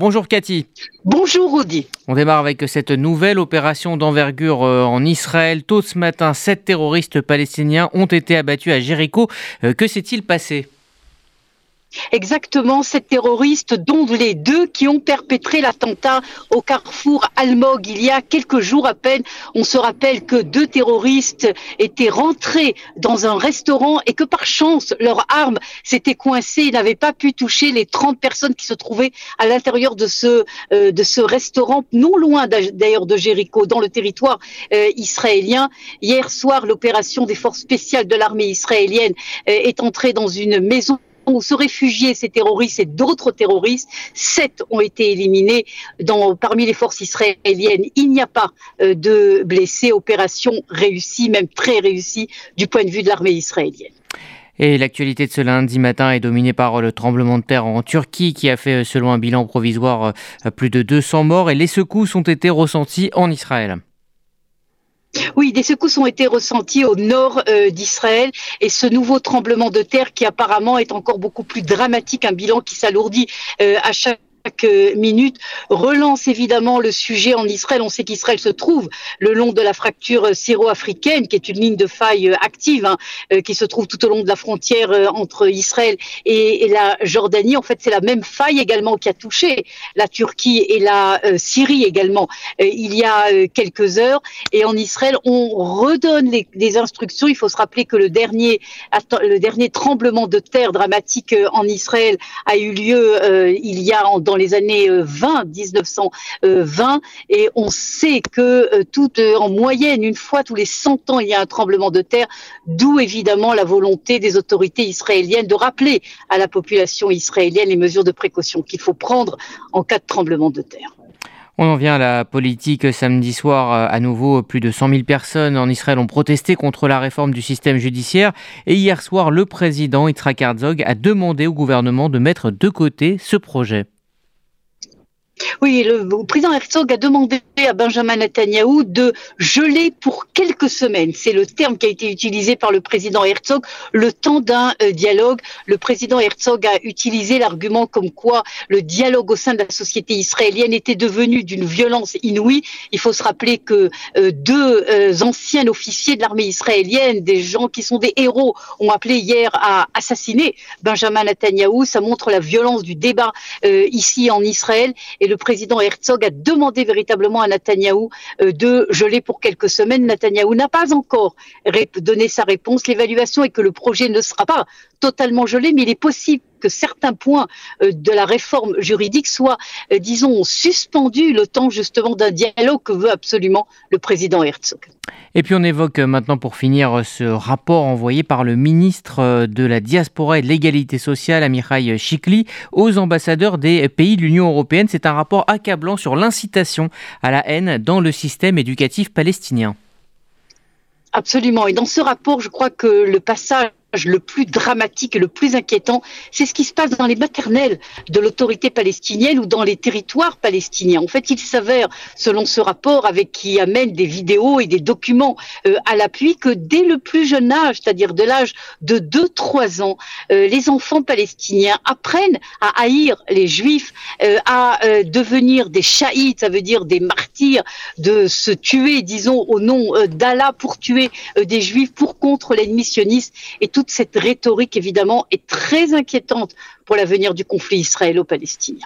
Bonjour Cathy. Bonjour Audi. On démarre avec cette nouvelle opération d'envergure euh, en Israël. Tôt ce matin, sept terroristes palestiniens ont été abattus à Jéricho. Euh, que s'est-il passé? Exactement sept terroristes, dont les deux qui ont perpétré l'attentat au carrefour Almog il y a quelques jours à peine. On se rappelle que deux terroristes étaient rentrés dans un restaurant et que par chance, leur arme s'était coincée et n'avait pas pu toucher les 30 personnes qui se trouvaient à l'intérieur de ce, euh, restaurant, non loin d'ailleurs de Jéricho, dans le territoire euh, israélien. Hier soir, l'opération des forces spéciales de l'armée israélienne euh, est entrée dans une maison où se réfugiaient ces terroristes et d'autres terroristes. Sept ont été éliminés parmi les forces israéliennes. Il n'y a pas euh, de blessés. Opération réussie, même très réussie du point de vue de l'armée israélienne. Et l'actualité de ce lundi matin est dominée par le tremblement de terre en Turquie qui a fait, selon un bilan provisoire, euh, plus de 200 morts et les secousses ont été ressentis en Israël. Oui, des secousses ont été ressenties au nord euh, d'Israël. Et ce nouveau tremblement de terre qui apparemment est encore beaucoup plus dramatique, un bilan qui s'alourdit euh, à chaque minute relance évidemment le sujet en Israël. On sait qu'Israël se trouve le long de la fracture syro-africaine, qui est une ligne de faille active, hein, euh, qui se trouve tout au long de la frontière euh, entre Israël et, la Jordanie. En fait, c'est la même faille également qui a touché la Turquie et la euh, Syrie également il y a quelques heures. Et en Israël, on redonne les, instructions. Il faut se rappeler que le dernier, le dernier tremblement de terre dramatique en Israël a eu lieu il y a dans les années 20, euh, 1920, et on sait que euh, tout, euh, en moyenne, une fois tous les 100 ans, il y a un tremblement de terre, d'où évidemment la volonté des autorités israéliennes de rappeler à la population israélienne les mesures de précaution qu'il faut prendre en cas de tremblement de terre. On en vient à la politique. Samedi soir, à nouveau, plus de 100 000 personnes en Israël ont protesté contre la réforme du système judiciaire. Et hier soir, le président Yitzhak Herzog a demandé au gouvernement de mettre de côté ce projet. Oui, le, président Herzog a demandé à Benjamin Netanyahu de geler pour quelques semaines. C'est le terme qui a été utilisé par le président Herzog, le temps d'un euh, dialogue. Le président Herzog a utilisé l'argument comme quoi le dialogue au sein de la société israélienne était devenu d'une violence inouïe. Il faut se rappeler que euh, deux euh, anciens officiers de l'armée israélienne, des gens qui sont des héros, ont appelé hier à assassiner Benjamin Netanyahu. Ça montre la violence du débat ici en Israël. Et le président Herzog a demandé véritablement à Netanyahou euh, de geler pour quelques semaines. Netanyahou n'a pas encore donné sa réponse. L'évaluation est que le projet ne sera pas totalement gelé, mais il est possible que certains points euh, de la réforme juridique soient, euh, disons, suspendus le temps justement d'un dialogue que veut absolument le président Herzog. Et puis on évoque maintenant pour finir ce rapport envoyé par le ministre de la Diaspora et de l'Égalité sociale, Amirai Chikli, aux ambassadeurs des pays de l'Union européenne. C'est un rapport accablant sur l'incitation à la haine dans le système éducatif palestinien. Absolument. Et dans ce rapport, je crois que le passage le plus dramatique et le plus inquiétant, c'est ce qui se passe dans les maternelles de l'autorité palestinienne ou dans les territoires palestiniens. En fait, il s'avère, selon ce rapport, avec qui amène des vidéos et des documents euh, à l'appui, que dès le plus jeune âge, c'est-à-dire de l'âge de 2-3 ans, euh, les enfants palestiniens apprennent à haïr les juifs, euh, à devenir des chahites, ça veut dire des martyrs, de se tuer, disons, au nom d'Allah pour tuer des juifs, pour contre l'ennemi sioniste et toute cette rhétorique, évidemment, est très inquiétante pour l'avenir du conflit israélo-palestinien.